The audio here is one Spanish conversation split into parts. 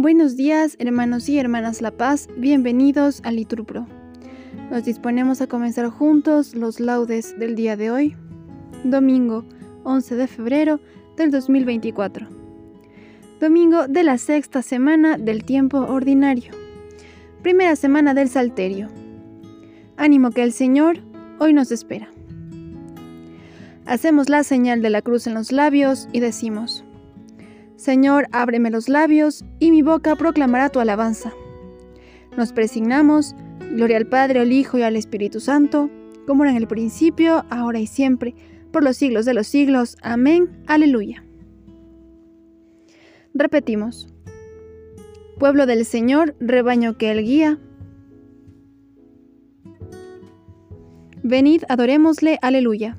Buenos días, hermanos y hermanas La Paz, bienvenidos a Liturpro. Nos disponemos a comenzar juntos los laudes del día de hoy, domingo 11 de febrero del 2024. Domingo de la sexta semana del tiempo ordinario. Primera semana del Salterio. Ánimo que el Señor hoy nos espera. Hacemos la señal de la cruz en los labios y decimos, Señor, ábreme los labios y mi boca proclamará tu alabanza. Nos presignamos, gloria al Padre, al Hijo y al Espíritu Santo, como era en el principio, ahora y siempre, por los siglos de los siglos. Amén. Aleluya. Repetimos. Pueblo del Señor, rebaño que Él guía. Venid, adorémosle. Aleluya.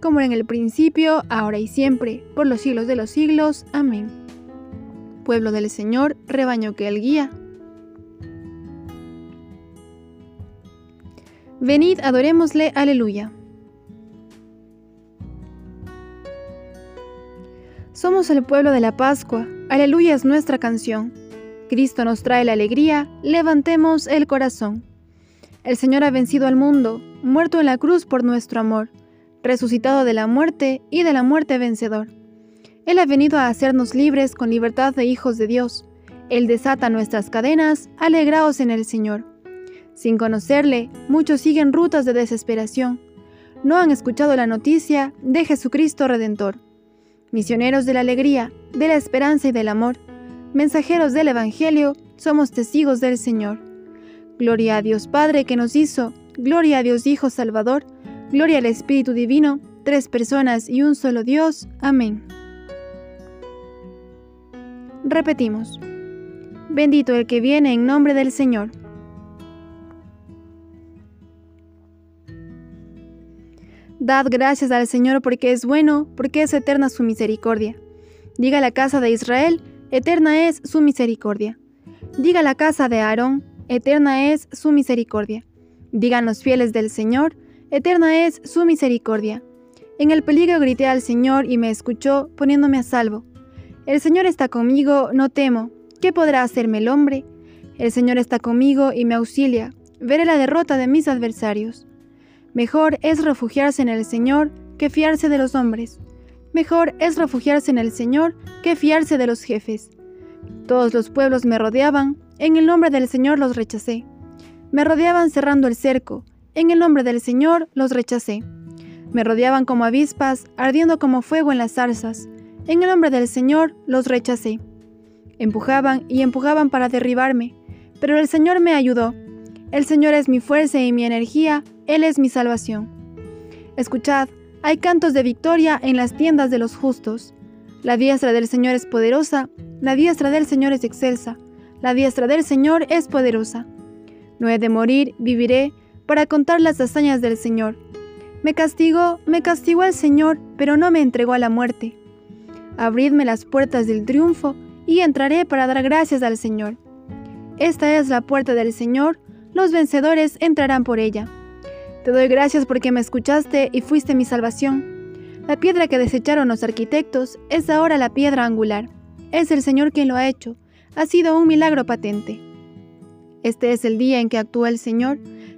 como era en el principio, ahora y siempre, por los siglos de los siglos. Amén. Pueblo del Señor, rebaño que Él guía. Venid, adorémosle, aleluya. Somos el pueblo de la Pascua, aleluya es nuestra canción. Cristo nos trae la alegría, levantemos el corazón. El Señor ha vencido al mundo, muerto en la cruz por nuestro amor resucitado de la muerte y de la muerte vencedor. Él ha venido a hacernos libres con libertad de hijos de Dios. Él desata nuestras cadenas, alegraos en el Señor. Sin conocerle, muchos siguen rutas de desesperación. No han escuchado la noticia de Jesucristo Redentor. Misioneros de la alegría, de la esperanza y del amor, mensajeros del Evangelio, somos testigos del Señor. Gloria a Dios Padre que nos hizo, gloria a Dios Hijo Salvador, Gloria al Espíritu Divino, tres personas y un solo Dios. Amén. Repetimos. Bendito el que viene en nombre del Señor. Dad gracias al Señor porque es bueno, porque es eterna su misericordia. Diga la casa de Israel, eterna es su misericordia. Diga la casa de Aarón, eterna es su misericordia. Digan los fieles del Señor, Eterna es su misericordia. En el peligro grité al Señor y me escuchó, poniéndome a salvo. El Señor está conmigo, no temo. ¿Qué podrá hacerme el hombre? El Señor está conmigo y me auxilia. Veré la derrota de mis adversarios. Mejor es refugiarse en el Señor que fiarse de los hombres. Mejor es refugiarse en el Señor que fiarse de los jefes. Todos los pueblos me rodeaban, en el nombre del Señor los rechacé. Me rodeaban cerrando el cerco, en el nombre del Señor los rechacé. Me rodeaban como avispas, ardiendo como fuego en las zarzas. En el nombre del Señor los rechacé. Empujaban y empujaban para derribarme, pero el Señor me ayudó. El Señor es mi fuerza y mi energía, Él es mi salvación. Escuchad, hay cantos de victoria en las tiendas de los justos. La diestra del Señor es poderosa, la diestra del Señor es excelsa, la diestra del Señor es poderosa. No he de morir, viviré, para contar las hazañas del Señor. Me castigó, me castigó el Señor, pero no me entregó a la muerte. Abridme las puertas del triunfo y entraré para dar gracias al Señor. Esta es la puerta del Señor, los vencedores entrarán por ella. Te doy gracias porque me escuchaste y fuiste mi salvación. La piedra que desecharon los arquitectos es ahora la piedra angular. Es el Señor quien lo ha hecho. Ha sido un milagro patente. Este es el día en que actúa el Señor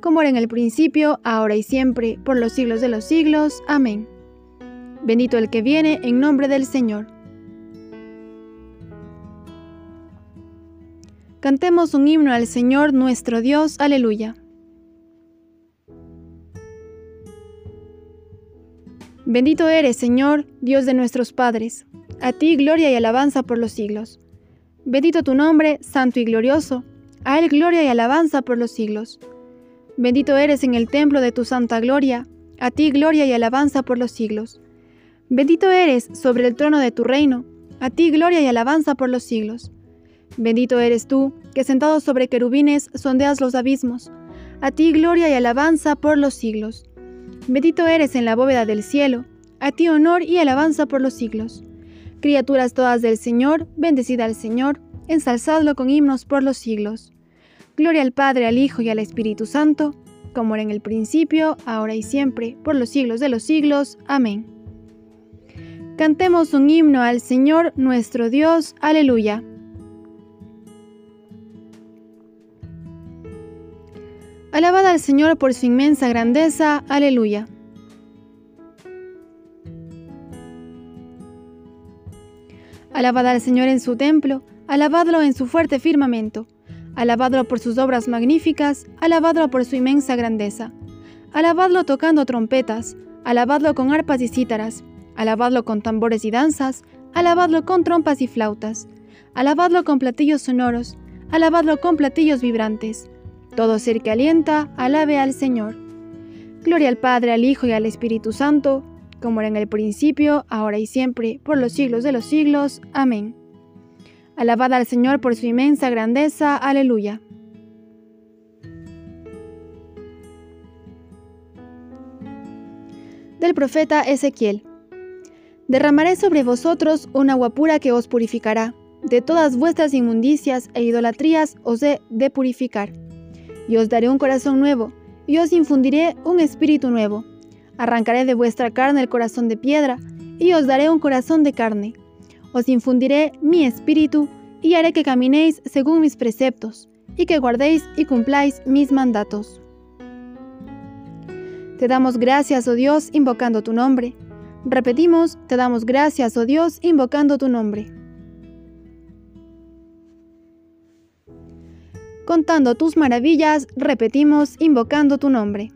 como era en el principio, ahora y siempre, por los siglos de los siglos. Amén. Bendito el que viene en nombre del Señor. Cantemos un himno al Señor nuestro Dios. Aleluya. Bendito eres, Señor, Dios de nuestros padres. A ti gloria y alabanza por los siglos. Bendito tu nombre, santo y glorioso. A él gloria y alabanza por los siglos. Bendito eres en el templo de tu santa gloria. A ti gloria y alabanza por los siglos. Bendito eres sobre el trono de tu reino. A ti gloria y alabanza por los siglos. Bendito eres tú, que sentado sobre querubines sondeas los abismos. A ti gloria y alabanza por los siglos. Bendito eres en la bóveda del cielo, a ti honor y alabanza por los siglos. Criaturas todas del Señor, bendecida al Señor, ensalzadlo con himnos por los siglos. Gloria al Padre, al Hijo y al Espíritu Santo, como era en el principio, ahora y siempre, por los siglos de los siglos. Amén. Cantemos un himno al Señor nuestro Dios. Aleluya. Alabad al Señor por su inmensa grandeza. Aleluya. Alabad al Señor en su templo, alabadlo en su fuerte firmamento, alabadlo por sus obras magníficas, alabadlo por su inmensa grandeza, alabadlo tocando trompetas, alabadlo con arpas y cítaras, alabadlo con tambores y danzas, alabadlo con trompas y flautas, alabadlo con platillos sonoros, alabadlo con platillos vibrantes todo ser que alienta, alabe al Señor. Gloria al Padre, al Hijo y al Espíritu Santo, como era en el principio, ahora y siempre, por los siglos de los siglos. Amén. Alabad al Señor por su inmensa grandeza. Aleluya. Del profeta Ezequiel. Derramaré sobre vosotros una agua pura que os purificará. De todas vuestras inmundicias e idolatrías os he de purificar y os daré un corazón nuevo, y os infundiré un espíritu nuevo. Arrancaré de vuestra carne el corazón de piedra, y os daré un corazón de carne. Os infundiré mi espíritu, y haré que caminéis según mis preceptos, y que guardéis y cumpláis mis mandatos. Te damos gracias, oh Dios, invocando tu nombre. Repetimos, te damos gracias, oh Dios, invocando tu nombre. contando tus maravillas, repetimos invocando tu nombre.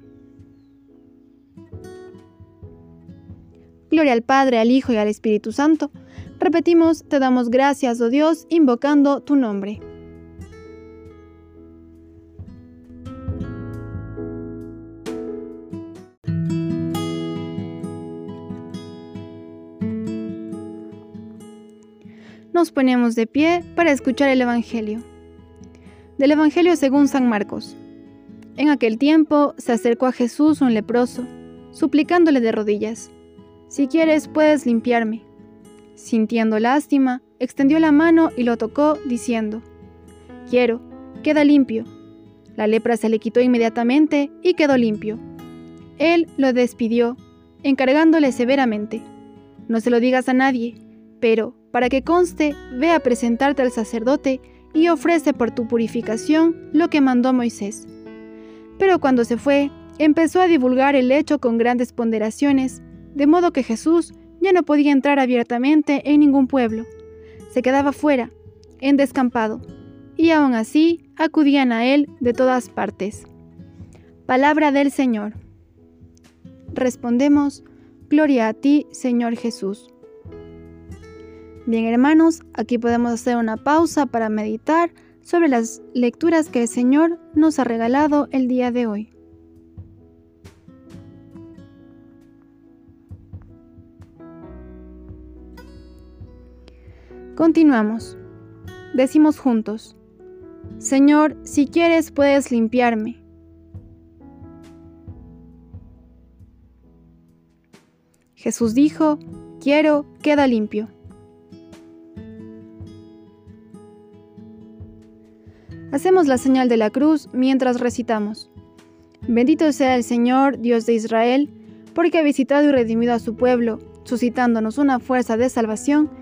Gloria al Padre, al Hijo y al Espíritu Santo. Repetimos, te damos gracias, oh Dios, invocando tu nombre. Nos ponemos de pie para escuchar el Evangelio. Del Evangelio según San Marcos. En aquel tiempo se acercó a Jesús un leproso, suplicándole de rodillas, Si quieres puedes limpiarme. Sintiendo lástima, extendió la mano y lo tocó, diciendo, Quiero, queda limpio. La lepra se le quitó inmediatamente y quedó limpio. Él lo despidió, encargándole severamente, No se lo digas a nadie, pero, para que conste, ve a presentarte al sacerdote y ofrece por tu purificación lo que mandó Moisés. Pero cuando se fue, empezó a divulgar el hecho con grandes ponderaciones, de modo que Jesús ya no podía entrar abiertamente en ningún pueblo. Se quedaba fuera, en descampado, y aún así acudían a él de todas partes. Palabra del Señor. Respondemos, Gloria a ti, Señor Jesús. Bien hermanos, aquí podemos hacer una pausa para meditar sobre las lecturas que el Señor nos ha regalado el día de hoy. Continuamos. Decimos juntos, Señor, si quieres puedes limpiarme. Jesús dijo, quiero, queda limpio. Hacemos la señal de la cruz mientras recitamos. Bendito sea el Señor, Dios de Israel, porque ha visitado y redimido a su pueblo, suscitándonos una fuerza de salvación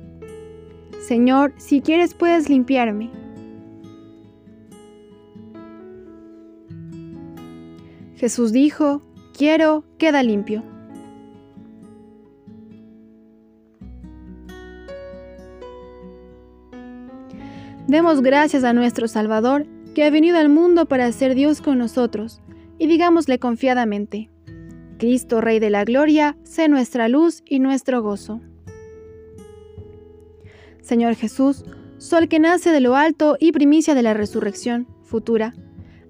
Señor, si quieres puedes limpiarme. Jesús dijo, quiero, queda limpio. Demos gracias a nuestro Salvador que ha venido al mundo para ser Dios con nosotros, y digámosle confiadamente, Cristo, Rey de la Gloria, sé nuestra luz y nuestro gozo. Señor Jesús, Sol que nace de lo alto y primicia de la resurrección futura,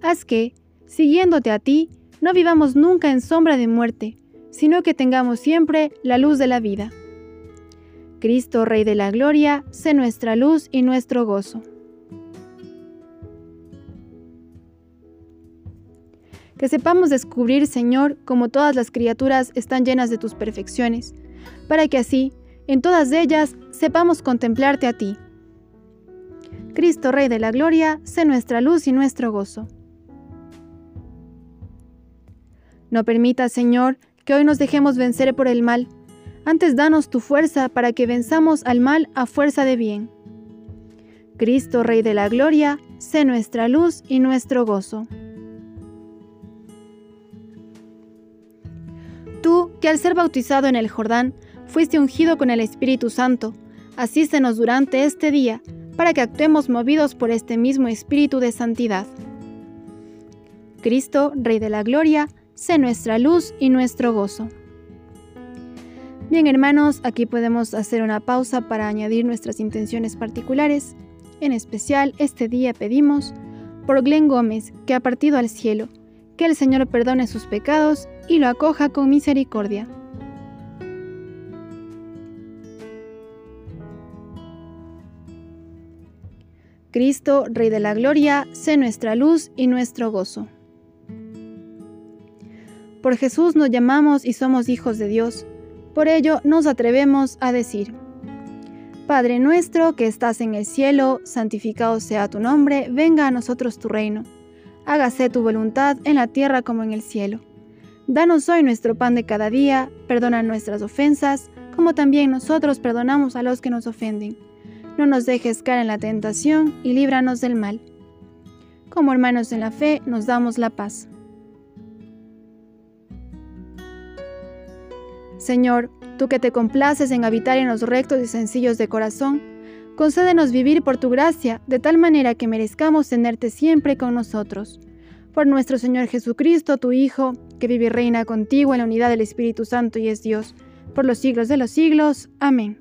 haz que, siguiéndote a ti, no vivamos nunca en sombra de muerte, sino que tengamos siempre la luz de la vida. Cristo, Rey de la Gloria, sé nuestra luz y nuestro gozo. Que sepamos descubrir, Señor, como todas las criaturas están llenas de tus perfecciones, para que así, en todas ellas, sepamos contemplarte a ti. Cristo, Rey de la Gloria, sé nuestra luz y nuestro gozo. No permita, Señor, que hoy nos dejemos vencer por el mal. Antes danos tu fuerza para que venzamos al mal a fuerza de bien. Cristo, Rey de la Gloria, sé nuestra luz y nuestro gozo. Tú, que al ser bautizado en el Jordán, fuiste ungido con el Espíritu Santo, asístenos durante este día, para que actuemos movidos por este mismo Espíritu de santidad. Cristo, Rey de la Gloria, sé nuestra luz y nuestro gozo. Bien hermanos, aquí podemos hacer una pausa para añadir nuestras intenciones particulares. En especial, este día pedimos por Glenn Gómez, que ha partido al cielo, que el Señor perdone sus pecados y lo acoja con misericordia. Cristo, Rey de la Gloria, sé nuestra luz y nuestro gozo. Por Jesús nos llamamos y somos hijos de Dios. Por ello nos atrevemos a decir, Padre nuestro que estás en el cielo, santificado sea tu nombre, venga a nosotros tu reino. Hágase tu voluntad en la tierra como en el cielo. Danos hoy nuestro pan de cada día, perdona nuestras ofensas, como también nosotros perdonamos a los que nos ofenden. No nos dejes caer en la tentación y líbranos del mal. Como hermanos en la fe, nos damos la paz. Señor, tú que te complaces en habitar en los rectos y sencillos de corazón, concédenos vivir por tu gracia, de tal manera que merezcamos tenerte siempre con nosotros. Por nuestro Señor Jesucristo, tu Hijo, que vive y reina contigo en la unidad del Espíritu Santo y es Dios, por los siglos de los siglos. Amén.